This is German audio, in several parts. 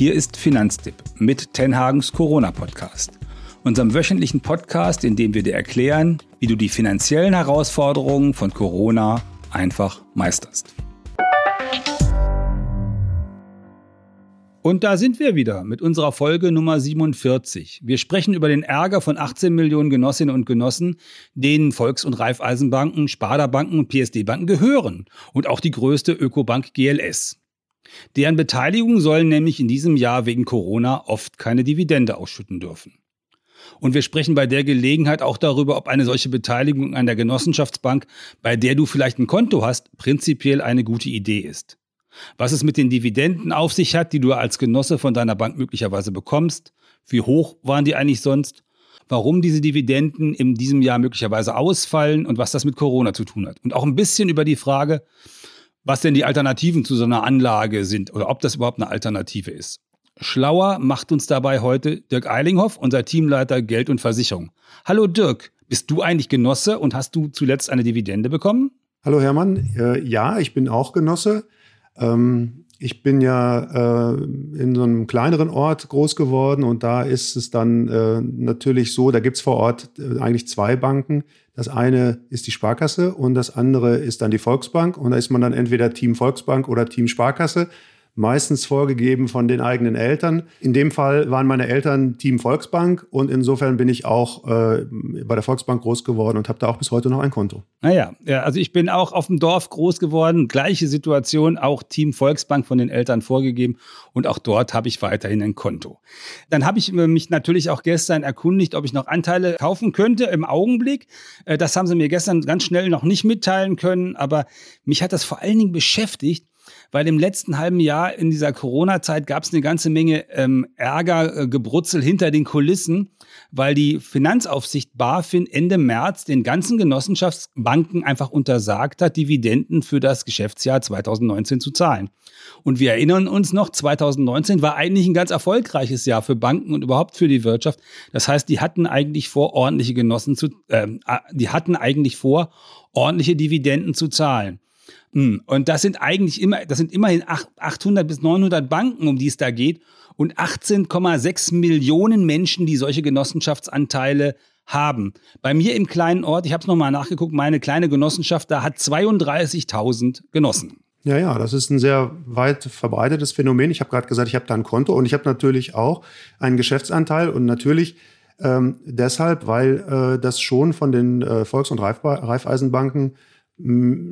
Hier ist Finanztipp mit Tenhagens Corona-Podcast. Unserem wöchentlichen Podcast, in dem wir dir erklären, wie du die finanziellen Herausforderungen von Corona einfach meisterst. Und da sind wir wieder mit unserer Folge Nummer 47. Wir sprechen über den Ärger von 18 Millionen Genossinnen und Genossen, denen Volks- und Raiffeisenbanken, Sparda-Banken und PSD-Banken gehören und auch die größte Ökobank GLS. Deren Beteiligung sollen nämlich in diesem Jahr wegen Corona oft keine Dividende ausschütten dürfen. Und wir sprechen bei der Gelegenheit auch darüber, ob eine solche Beteiligung an der Genossenschaftsbank, bei der du vielleicht ein Konto hast, prinzipiell eine gute Idee ist was es mit den Dividenden auf sich hat, die du als Genosse von deiner Bank möglicherweise bekommst, wie hoch waren die eigentlich sonst, warum diese Dividenden in diesem Jahr möglicherweise ausfallen und was das mit Corona zu tun hat. Und auch ein bisschen über die Frage, was denn die Alternativen zu so einer Anlage sind oder ob das überhaupt eine Alternative ist. Schlauer macht uns dabei heute Dirk Eilinghoff, unser Teamleiter Geld und Versicherung. Hallo Dirk, bist du eigentlich Genosse und hast du zuletzt eine Dividende bekommen? Hallo Hermann, äh, ja, ich bin auch Genosse. Ähm, ich bin ja äh, in so einem kleineren Ort groß geworden und da ist es dann äh, natürlich so, da gibt's vor Ort eigentlich zwei Banken. Das eine ist die Sparkasse und das andere ist dann die Volksbank. Und da ist man dann entweder Team Volksbank oder Team Sparkasse meistens vorgegeben von den eigenen Eltern. In dem Fall waren meine Eltern Team Volksbank und insofern bin ich auch äh, bei der Volksbank groß geworden und habe da auch bis heute noch ein Konto. Naja, ja, also ich bin auch auf dem Dorf groß geworden, gleiche Situation, auch Team Volksbank von den Eltern vorgegeben und auch dort habe ich weiterhin ein Konto. Dann habe ich mich natürlich auch gestern erkundigt, ob ich noch Anteile kaufen könnte im Augenblick. Äh, das haben sie mir gestern ganz schnell noch nicht mitteilen können, aber mich hat das vor allen Dingen beschäftigt, weil im letzten halben Jahr in dieser Corona-Zeit gab es eine ganze Menge ähm, Ärger, äh, Gebrutzel hinter den Kulissen, weil die Finanzaufsicht BaFin Ende März den ganzen Genossenschaftsbanken einfach untersagt hat, Dividenden für das Geschäftsjahr 2019 zu zahlen. Und wir erinnern uns noch, 2019 war eigentlich ein ganz erfolgreiches Jahr für Banken und überhaupt für die Wirtschaft. Das heißt, die hatten eigentlich vor, ordentliche Genossen zu, äh, die hatten eigentlich vor, ordentliche Dividenden zu zahlen. Hm, und das sind eigentlich immer, das sind immerhin 800 bis 900 Banken, um die es da geht und 18,6 Millionen Menschen, die solche Genossenschaftsanteile haben. Bei mir im kleinen Ort, ich habe es nochmal nachgeguckt, meine kleine Genossenschaft, da hat 32.000 Genossen. Ja, ja, das ist ein sehr weit verbreitetes Phänomen. Ich habe gerade gesagt, ich habe da ein Konto und ich habe natürlich auch einen Geschäftsanteil und natürlich ähm, deshalb, weil äh, das schon von den äh, Volks- und Raiffeisenbanken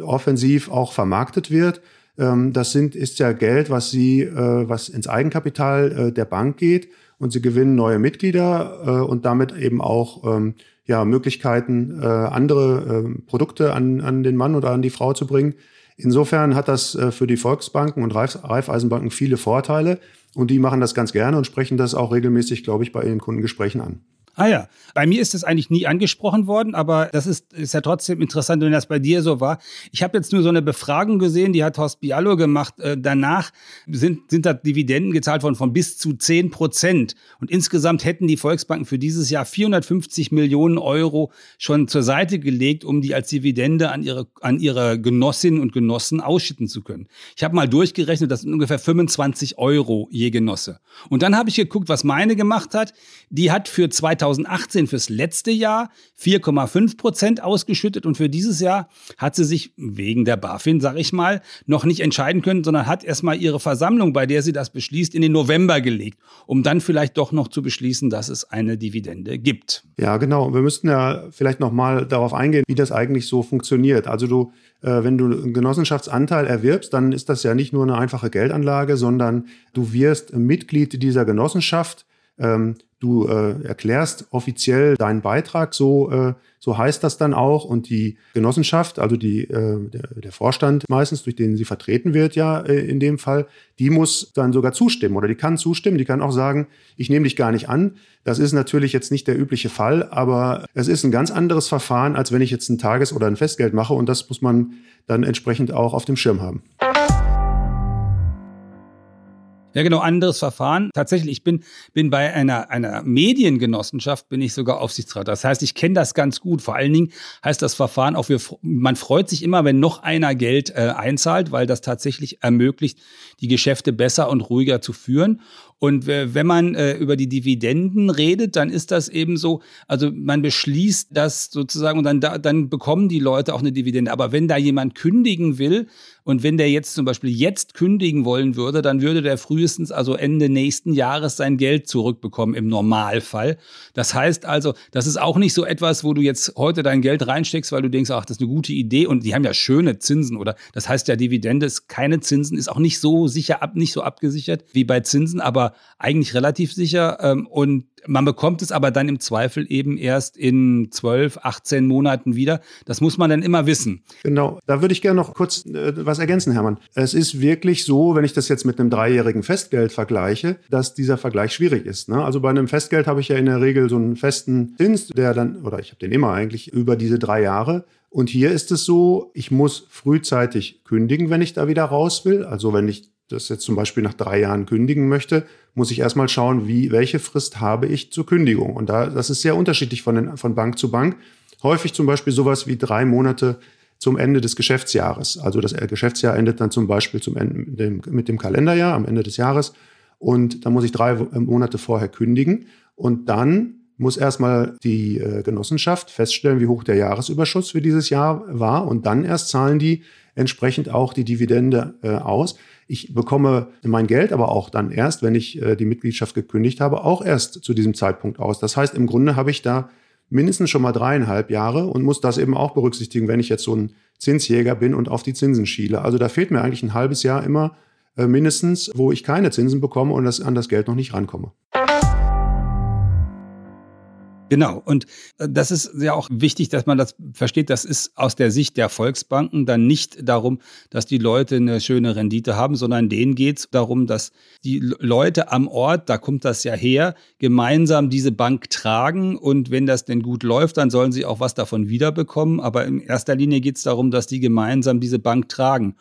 offensiv auch vermarktet wird. Ähm, das sind, ist ja Geld, was sie, äh, was ins Eigenkapital äh, der Bank geht und sie gewinnen neue Mitglieder äh, und damit eben auch ähm, ja, Möglichkeiten, andere ähm, Produkte an, an den Mann oder an die Frau zu bringen. Insofern hat das für die Volksbanken und Raiffeisenbanken viele Vorteile und die machen das ganz gerne und sprechen das auch regelmäßig, glaube ich, bei ihren Kundengesprächen an. Ah ja, bei mir ist das eigentlich nie angesprochen worden, aber das ist, ist ja trotzdem interessant, wenn das bei dir so war. Ich habe jetzt nur so eine Befragung gesehen, die hat Horst Biallo gemacht. Äh, danach sind, sind da Dividenden gezahlt worden von bis zu 10 Prozent. Und insgesamt hätten die Volksbanken für dieses Jahr 450 Millionen Euro schon zur Seite gelegt, um die als Dividende an ihre, an ihre Genossinnen und Genossen ausschütten zu können. Ich habe mal durchgerechnet, das sind ungefähr 25 Euro je Genosse. Und dann habe ich geguckt, was meine gemacht hat. Die hat für 2000 2018 fürs letzte Jahr 4,5 Prozent ausgeschüttet und für dieses Jahr hat sie sich wegen der BaFin, sag ich mal, noch nicht entscheiden können, sondern hat erstmal ihre Versammlung, bei der sie das beschließt, in den November gelegt, um dann vielleicht doch noch zu beschließen, dass es eine Dividende gibt. Ja, genau. Wir müssten ja vielleicht noch mal darauf eingehen, wie das eigentlich so funktioniert. Also du äh, wenn du einen Genossenschaftsanteil erwirbst, dann ist das ja nicht nur eine einfache Geldanlage, sondern du wirst Mitglied dieser Genossenschaft. Ähm, du äh, erklärst offiziell deinen Beitrag, so, äh, so heißt das dann auch. Und die Genossenschaft, also die, äh, der, der Vorstand meistens, durch den sie vertreten wird, ja äh, in dem Fall, die muss dann sogar zustimmen oder die kann zustimmen, die kann auch sagen, ich nehme dich gar nicht an. Das ist natürlich jetzt nicht der übliche Fall, aber es ist ein ganz anderes Verfahren, als wenn ich jetzt ein Tages- oder ein Festgeld mache und das muss man dann entsprechend auch auf dem Schirm haben. Ja, genau, anderes Verfahren. Tatsächlich, ich bin, bin bei einer, einer Mediengenossenschaft, bin ich sogar Aufsichtsrat. Das heißt, ich kenne das ganz gut. Vor allen Dingen heißt das Verfahren auch, wir, man freut sich immer, wenn noch einer Geld äh, einzahlt, weil das tatsächlich ermöglicht, die Geschäfte besser und ruhiger zu führen. Und wenn man äh, über die Dividenden redet, dann ist das eben so, also man beschließt das sozusagen und dann, dann bekommen die Leute auch eine Dividende. Aber wenn da jemand kündigen will, und wenn der jetzt zum Beispiel jetzt kündigen wollen würde, dann würde der frühestens also Ende nächsten Jahres sein Geld zurückbekommen im Normalfall. Das heißt also, das ist auch nicht so etwas, wo du jetzt heute dein Geld reinsteckst, weil du denkst, ach, das ist eine gute Idee und die haben ja schöne Zinsen oder das heißt ja Dividende ist keine Zinsen, ist auch nicht so sicher ab, nicht so abgesichert wie bei Zinsen, aber eigentlich relativ sicher ähm, und man bekommt es aber dann im Zweifel eben erst in 12, 18 Monaten wieder. Das muss man dann immer wissen. Genau, da würde ich gerne noch kurz äh, was ergänzen, Hermann. Es ist wirklich so, wenn ich das jetzt mit einem dreijährigen Festgeld vergleiche, dass dieser Vergleich schwierig ist. Ne? Also bei einem Festgeld habe ich ja in der Regel so einen festen Zins, der dann, oder ich habe den immer eigentlich über diese drei Jahre. Und hier ist es so, ich muss frühzeitig kündigen, wenn ich da wieder raus will. Also wenn ich das jetzt zum Beispiel nach drei Jahren kündigen möchte, muss ich erstmal schauen, wie, welche Frist habe ich zur Kündigung. Und da, das ist sehr unterschiedlich von, den, von Bank zu Bank. Häufig zum Beispiel sowas wie drei Monate zum Ende des Geschäftsjahres. Also das Geschäftsjahr endet dann zum Beispiel zum Ende, mit dem Kalenderjahr am Ende des Jahres. Und da muss ich drei Monate vorher kündigen. Und dann muss erstmal die äh, Genossenschaft feststellen, wie hoch der Jahresüberschuss für dieses Jahr war. Und dann erst zahlen die entsprechend auch die Dividende äh, aus. Ich bekomme mein Geld aber auch dann erst, wenn ich äh, die Mitgliedschaft gekündigt habe, auch erst zu diesem Zeitpunkt aus. Das heißt, im Grunde habe ich da mindestens schon mal dreieinhalb Jahre und muss das eben auch berücksichtigen, wenn ich jetzt so ein Zinsjäger bin und auf die Zinsen schiele. Also da fehlt mir eigentlich ein halbes Jahr immer äh, mindestens, wo ich keine Zinsen bekomme und das, an das Geld noch nicht rankomme. Genau. Und äh, das ist ja auch wichtig, dass man das versteht. Das ist aus der Sicht der Volksbanken dann nicht darum, dass die Leute eine schöne Rendite haben, sondern denen geht es darum, dass die Leute am Ort, da kommt das ja her, gemeinsam diese Bank tragen. Und wenn das denn gut läuft, dann sollen sie auch was davon wiederbekommen. Aber in erster Linie geht es darum, dass die gemeinsam diese Bank tragen.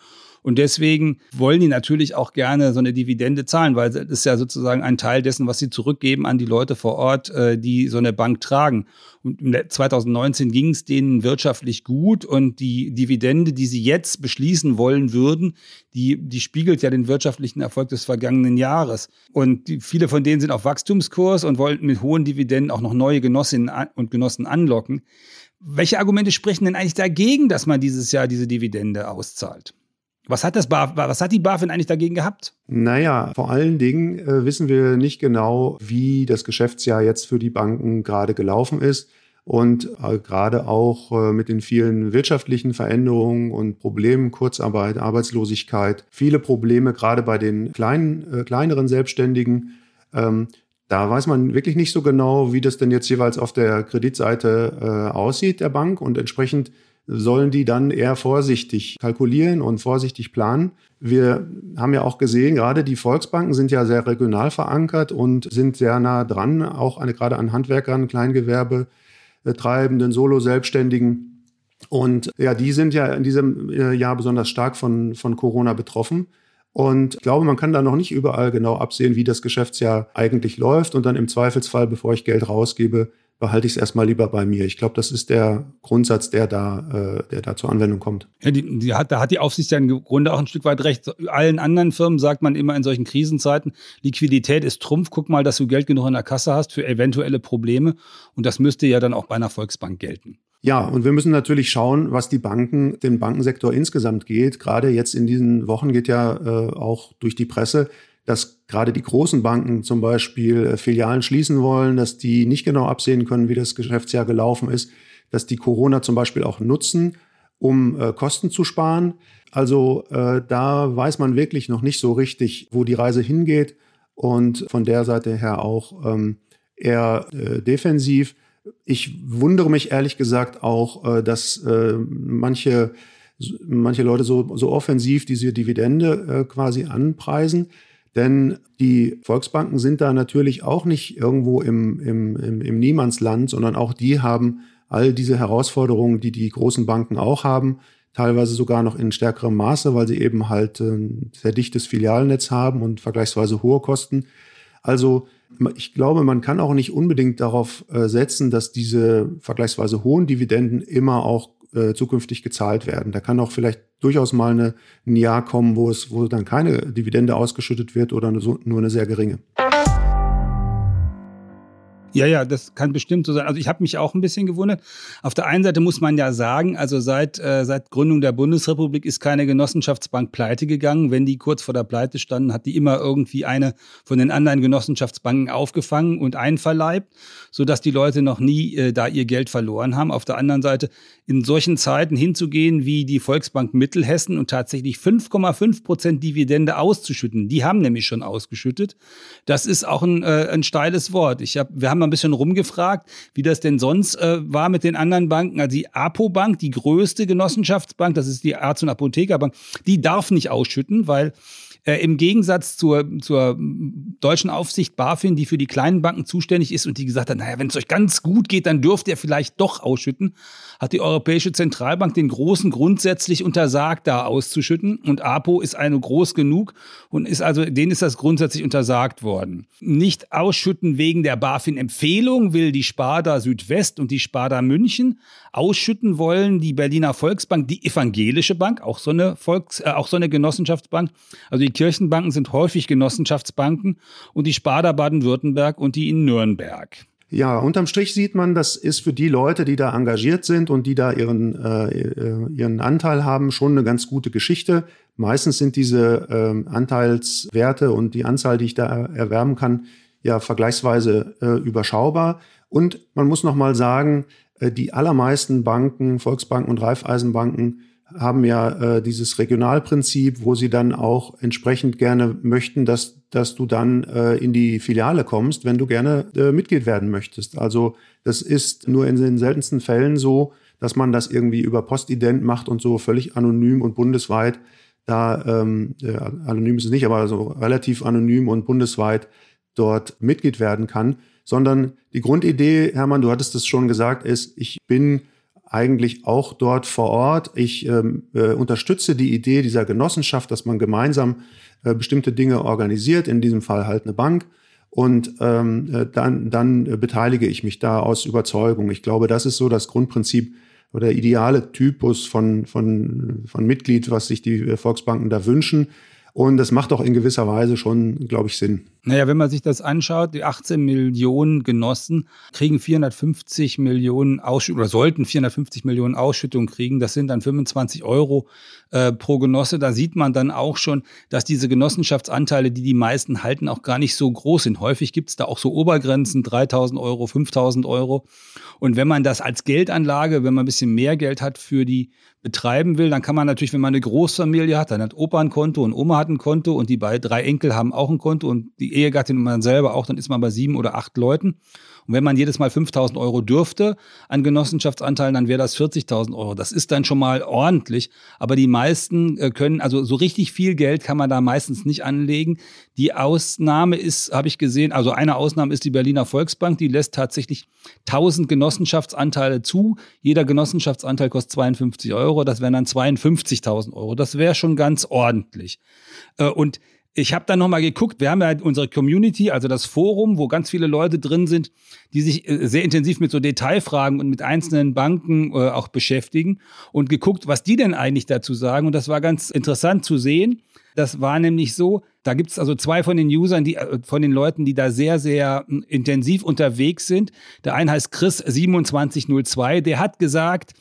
Und deswegen wollen die natürlich auch gerne so eine Dividende zahlen, weil das ist ja sozusagen ein Teil dessen, was sie zurückgeben an die Leute vor Ort, äh, die so eine Bank tragen. Und 2019 ging es denen wirtschaftlich gut und die Dividende, die sie jetzt beschließen wollen würden, die, die spiegelt ja den wirtschaftlichen Erfolg des vergangenen Jahres. Und die, viele von denen sind auf Wachstumskurs und wollten mit hohen Dividenden auch noch neue Genossinnen und Genossen anlocken. Welche Argumente sprechen denn eigentlich dagegen, dass man dieses Jahr diese Dividende auszahlt? Was hat, das was hat die BaFin eigentlich dagegen gehabt? Naja, vor allen Dingen äh, wissen wir nicht genau, wie das Geschäftsjahr jetzt für die Banken gerade gelaufen ist. Und äh, gerade auch äh, mit den vielen wirtschaftlichen Veränderungen und Problemen, Kurzarbeit, Arbeitslosigkeit, viele Probleme gerade bei den kleinen, äh, kleineren Selbstständigen. Ähm, da weiß man wirklich nicht so genau, wie das denn jetzt jeweils auf der Kreditseite äh, aussieht der Bank. Und entsprechend sollen die dann eher vorsichtig kalkulieren und vorsichtig planen. Wir haben ja auch gesehen, gerade die Volksbanken sind ja sehr regional verankert und sind sehr nah dran, auch eine, gerade an Handwerkern, Kleingewerbe, Treibenden, Solo-Selbstständigen. Und ja, die sind ja in diesem äh, Jahr besonders stark von, von Corona betroffen. Und ich glaube, man kann da noch nicht überall genau absehen, wie das Geschäftsjahr eigentlich läuft und dann im Zweifelsfall, bevor ich Geld rausgebe, behalte ich es erstmal lieber bei mir. Ich glaube, das ist der Grundsatz, der da, äh, der da zur Anwendung kommt. Ja, die, die hat, da hat die Aufsicht ja im Grunde auch ein Stück weit recht. Allen anderen Firmen sagt man immer in solchen Krisenzeiten, Liquidität ist Trumpf. Guck mal, dass du Geld genug in der Kasse hast für eventuelle Probleme. Und das müsste ja dann auch bei einer Volksbank gelten. Ja, und wir müssen natürlich schauen, was die Banken, den Bankensektor insgesamt geht. Gerade jetzt in diesen Wochen geht ja äh, auch durch die Presse, dass gerade die großen Banken zum Beispiel äh, Filialen schließen wollen, dass die nicht genau absehen können, wie das Geschäftsjahr gelaufen ist, dass die Corona zum Beispiel auch nutzen, um äh, Kosten zu sparen. Also äh, da weiß man wirklich noch nicht so richtig, wo die Reise hingeht und von der Seite her auch ähm, eher äh, defensiv. Ich wundere mich ehrlich gesagt auch, äh, dass äh, manche manche Leute so, so offensiv diese Dividende quasi anpreisen. Denn die Volksbanken sind da natürlich auch nicht irgendwo im, im, im, im Niemandsland, sondern auch die haben all diese Herausforderungen, die die großen Banken auch haben, teilweise sogar noch in stärkerem Maße, weil sie eben halt ein sehr dichtes Filialnetz haben und vergleichsweise hohe Kosten. Also ich glaube, man kann auch nicht unbedingt darauf äh, setzen, dass diese vergleichsweise hohen Dividenden immer auch äh, zukünftig gezahlt werden. Da kann auch vielleicht durchaus mal eine, ein Jahr kommen, wo es, wo dann keine Dividende ausgeschüttet wird oder nur, nur eine sehr geringe. Ja, ja, das kann bestimmt so sein. Also ich habe mich auch ein bisschen gewundert. Auf der einen Seite muss man ja sagen, also seit, äh, seit Gründung der Bundesrepublik ist keine Genossenschaftsbank pleite gegangen. Wenn die kurz vor der Pleite standen, hat die immer irgendwie eine von den anderen Genossenschaftsbanken aufgefangen und einverleibt, sodass die Leute noch nie äh, da ihr Geld verloren haben. Auf der anderen Seite, in solchen Zeiten hinzugehen wie die Volksbank Mittelhessen und tatsächlich 5,5 Prozent Dividende auszuschütten, die haben nämlich schon ausgeschüttet. Das ist auch ein, äh, ein steiles Wort. Ich hab, wir haben ein bisschen rumgefragt, wie das denn sonst äh, war mit den anderen Banken. Also die APO-Bank, die größte Genossenschaftsbank, das ist die Arzt- und Apothekerbank, die darf nicht ausschütten, weil äh, Im Gegensatz zur, zur deutschen Aufsicht BaFin, die für die kleinen Banken zuständig ist und die gesagt hat, naja, wenn es euch ganz gut geht, dann dürft ihr vielleicht doch ausschütten, hat die Europäische Zentralbank den Großen grundsätzlich untersagt, da auszuschütten. Und APO ist eine groß genug und ist also, denen ist das grundsätzlich untersagt worden. Nicht ausschütten wegen der BaFin-Empfehlung will die Sparda Südwest und die Sparda München. Ausschütten wollen die Berliner Volksbank, die Evangelische Bank, auch so eine Volks, äh, auch so eine Genossenschaftsbank. Also die Kirchenbanken sind häufig Genossenschaftsbanken und die Sparda Baden-Württemberg und die in Nürnberg. Ja, unterm Strich sieht man, das ist für die Leute, die da engagiert sind und die da ihren, äh, äh ihren Anteil haben, schon eine ganz gute Geschichte. Meistens sind diese äh, Anteilswerte und die Anzahl, die ich da erwerben kann, ja vergleichsweise äh, überschaubar. Und man muss noch mal sagen, äh, die allermeisten Banken, Volksbanken und Raiffeisenbanken haben ja äh, dieses Regionalprinzip, wo sie dann auch entsprechend gerne möchten, dass, dass du dann äh, in die Filiale kommst, wenn du gerne äh, Mitglied werden möchtest. Also das ist nur in den seltensten Fällen so, dass man das irgendwie über Postident macht und so völlig anonym und bundesweit da, ähm, äh, anonym ist es nicht, aber so relativ anonym und bundesweit dort Mitglied werden kann, sondern die Grundidee, Hermann, du hattest es schon gesagt, ist, ich bin eigentlich auch dort vor Ort. Ich ähm, äh, unterstütze die Idee dieser Genossenschaft, dass man gemeinsam äh, bestimmte Dinge organisiert, in diesem Fall halt eine Bank. Und ähm, äh, dann, dann beteilige ich mich da aus Überzeugung. Ich glaube, das ist so das Grundprinzip oder ideale Typus von, von, von Mitglied, was sich die äh, Volksbanken da wünschen. Und das macht auch in gewisser Weise schon, glaube ich, Sinn. Naja, wenn man sich das anschaut, die 18 Millionen Genossen kriegen 450 Millionen Ausschüttung oder sollten 450 Millionen Ausschüttung kriegen. Das sind dann 25 Euro äh, pro Genosse. Da sieht man dann auch schon, dass diese Genossenschaftsanteile, die die meisten halten, auch gar nicht so groß sind. Häufig gibt es da auch so Obergrenzen, 3000 Euro, 5000 Euro. Und wenn man das als Geldanlage, wenn man ein bisschen mehr Geld hat für die betreiben will, dann kann man natürlich, wenn man eine Großfamilie hat, dann hat Opa ein Konto und Oma hat ein Konto und die drei Enkel haben auch ein Konto und die Ehegattin und man selber auch, dann ist man bei sieben oder acht Leuten. Und wenn man jedes Mal 5000 Euro dürfte an Genossenschaftsanteilen, dann wäre das 40.000 Euro. Das ist dann schon mal ordentlich. Aber die meisten äh, können, also so richtig viel Geld kann man da meistens nicht anlegen. Die Ausnahme ist, habe ich gesehen, also eine Ausnahme ist die Berliner Volksbank. Die lässt tatsächlich 1000 Genossenschaftsanteile zu. Jeder Genossenschaftsanteil kostet 52 Euro. Das wären dann 52.000 Euro. Das wäre schon ganz ordentlich. Äh, und ich habe dann nochmal geguckt, wir haben ja unsere Community, also das Forum, wo ganz viele Leute drin sind, die sich äh, sehr intensiv mit so Detailfragen und mit einzelnen Banken äh, auch beschäftigen und geguckt, was die denn eigentlich dazu sagen. Und das war ganz interessant zu sehen. Das war nämlich so, da gibt es also zwei von den Usern, die, äh, von den Leuten, die da sehr, sehr hm, intensiv unterwegs sind. Der eine heißt Chris2702, der hat gesagt,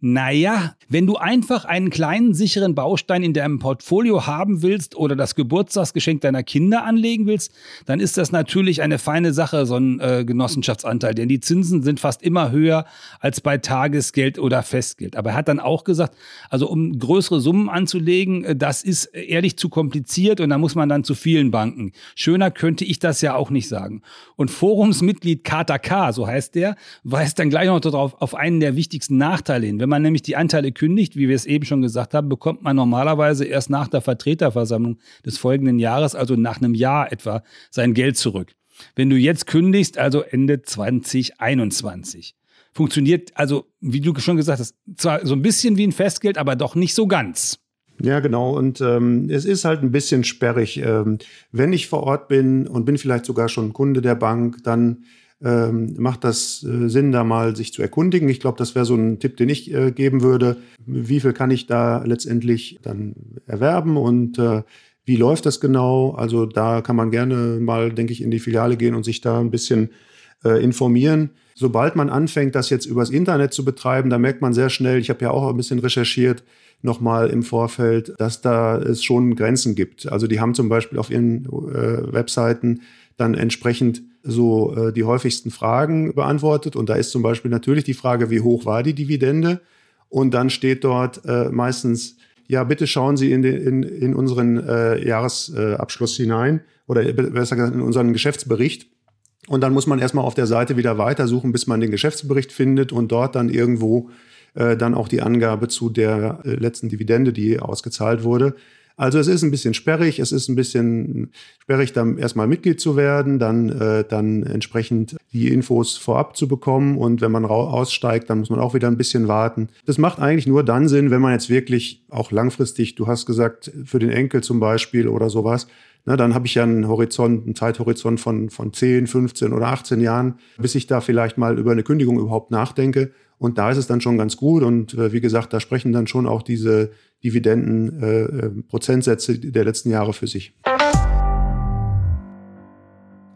naja, wenn du einfach einen kleinen sicheren Baustein in deinem Portfolio haben willst oder das Geburtstagsgeschenk deiner Kinder anlegen willst, dann ist das natürlich eine feine Sache, so ein äh, Genossenschaftsanteil, denn die Zinsen sind fast immer höher als bei Tagesgeld oder Festgeld. Aber er hat dann auch gesagt, also um größere Summen anzulegen, äh, das ist ehrlich zu kompliziert und da muss man dann zu vielen Banken. Schöner könnte ich das ja auch nicht sagen. Und Forumsmitglied Kata K, so heißt der, weist dann gleich noch darauf auf einen der wichtigsten Nachteile hin. Wenn man nämlich die Anteile kündigt, wie wir es eben schon gesagt haben, bekommt man normalerweise erst nach der Vertreterversammlung des folgenden Jahres, also nach einem Jahr etwa, sein Geld zurück. Wenn du jetzt kündigst, also Ende 2021. Funktioniert also, wie du schon gesagt hast, zwar so ein bisschen wie ein Festgeld, aber doch nicht so ganz. Ja, genau. Und ähm, es ist halt ein bisschen sperrig. Ähm, wenn ich vor Ort bin und bin vielleicht sogar schon Kunde der Bank, dann ähm, macht das äh, Sinn, da mal sich zu erkundigen. Ich glaube, das wäre so ein Tipp, den ich äh, geben würde. Wie viel kann ich da letztendlich dann erwerben und äh, wie läuft das genau? Also da kann man gerne mal, denke ich, in die Filiale gehen und sich da ein bisschen äh, informieren. Sobald man anfängt, das jetzt übers Internet zu betreiben, da merkt man sehr schnell, ich habe ja auch ein bisschen recherchiert, nochmal im Vorfeld, dass da es schon Grenzen gibt. Also die haben zum Beispiel auf ihren äh, Webseiten dann entsprechend so äh, die häufigsten Fragen beantwortet. Und da ist zum Beispiel natürlich die Frage, wie hoch war die Dividende? Und dann steht dort äh, meistens, ja, bitte schauen Sie in, den, in, in unseren äh, Jahresabschluss hinein oder besser gesagt in unseren Geschäftsbericht. Und dann muss man erstmal auf der Seite wieder weitersuchen, bis man den Geschäftsbericht findet und dort dann irgendwo äh, dann auch die Angabe zu der äh, letzten Dividende, die ausgezahlt wurde. Also es ist ein bisschen sperrig, es ist ein bisschen sperrig, dann erstmal Mitglied zu werden, dann, äh, dann entsprechend die Infos vorab zu bekommen und wenn man aussteigt, dann muss man auch wieder ein bisschen warten. Das macht eigentlich nur dann Sinn, wenn man jetzt wirklich auch langfristig, du hast gesagt, für den Enkel zum Beispiel oder sowas, na, dann habe ich ja einen Horizont, einen Zeithorizont von, von 10, 15 oder 18 Jahren, bis ich da vielleicht mal über eine Kündigung überhaupt nachdenke. Und da ist es dann schon ganz gut. Und äh, wie gesagt, da sprechen dann schon auch diese Dividenden-Prozentsätze äh, der letzten Jahre für sich.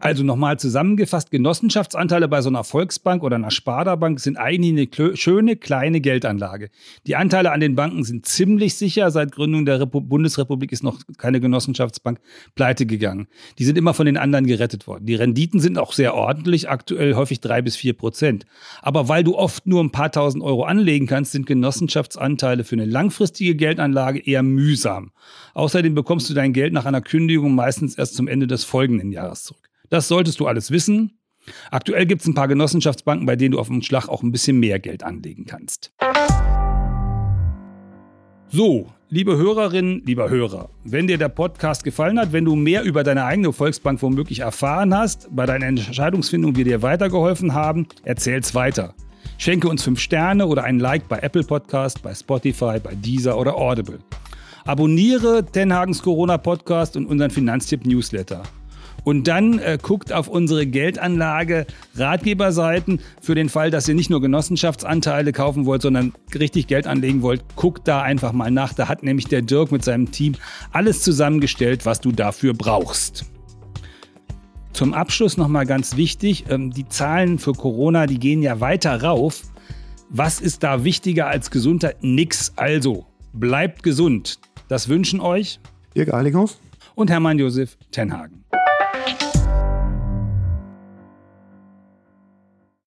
Also nochmal zusammengefasst, Genossenschaftsanteile bei so einer Volksbank oder einer Sparda-Bank sind eigentlich eine schöne kleine Geldanlage. Die Anteile an den Banken sind ziemlich sicher. Seit Gründung der Repu Bundesrepublik ist noch keine Genossenschaftsbank pleite gegangen. Die sind immer von den anderen gerettet worden. Die Renditen sind auch sehr ordentlich, aktuell häufig drei bis vier Prozent. Aber weil du oft nur ein paar tausend Euro anlegen kannst, sind Genossenschaftsanteile für eine langfristige Geldanlage eher mühsam. Außerdem bekommst du dein Geld nach einer Kündigung meistens erst zum Ende des folgenden Jahres zurück. Das solltest du alles wissen. Aktuell gibt es ein paar Genossenschaftsbanken, bei denen du auf dem Schlag auch ein bisschen mehr Geld anlegen kannst. So, liebe Hörerinnen, lieber Hörer, wenn dir der Podcast gefallen hat, wenn du mehr über deine eigene Volksbank womöglich erfahren hast, bei deiner Entscheidungsfindung wir dir weitergeholfen haben, erzähl's weiter. Schenke uns 5 Sterne oder ein Like bei Apple Podcast, bei Spotify, bei Deezer oder Audible. Abonniere Tenhagens Corona Podcast und unseren Finanztipp Newsletter. Und dann äh, guckt auf unsere Geldanlage Ratgeberseiten für den Fall, dass ihr nicht nur Genossenschaftsanteile kaufen wollt, sondern richtig Geld anlegen wollt. Guckt da einfach mal nach. Da hat nämlich der Dirk mit seinem Team alles zusammengestellt, was du dafür brauchst. Zum Abschluss nochmal ganz wichtig, ähm, die Zahlen für Corona, die gehen ja weiter rauf. Was ist da wichtiger als Gesundheit? Nix. Also, bleibt gesund. Das wünschen euch Dirk Eilinghoff und Hermann Josef Tenhagen.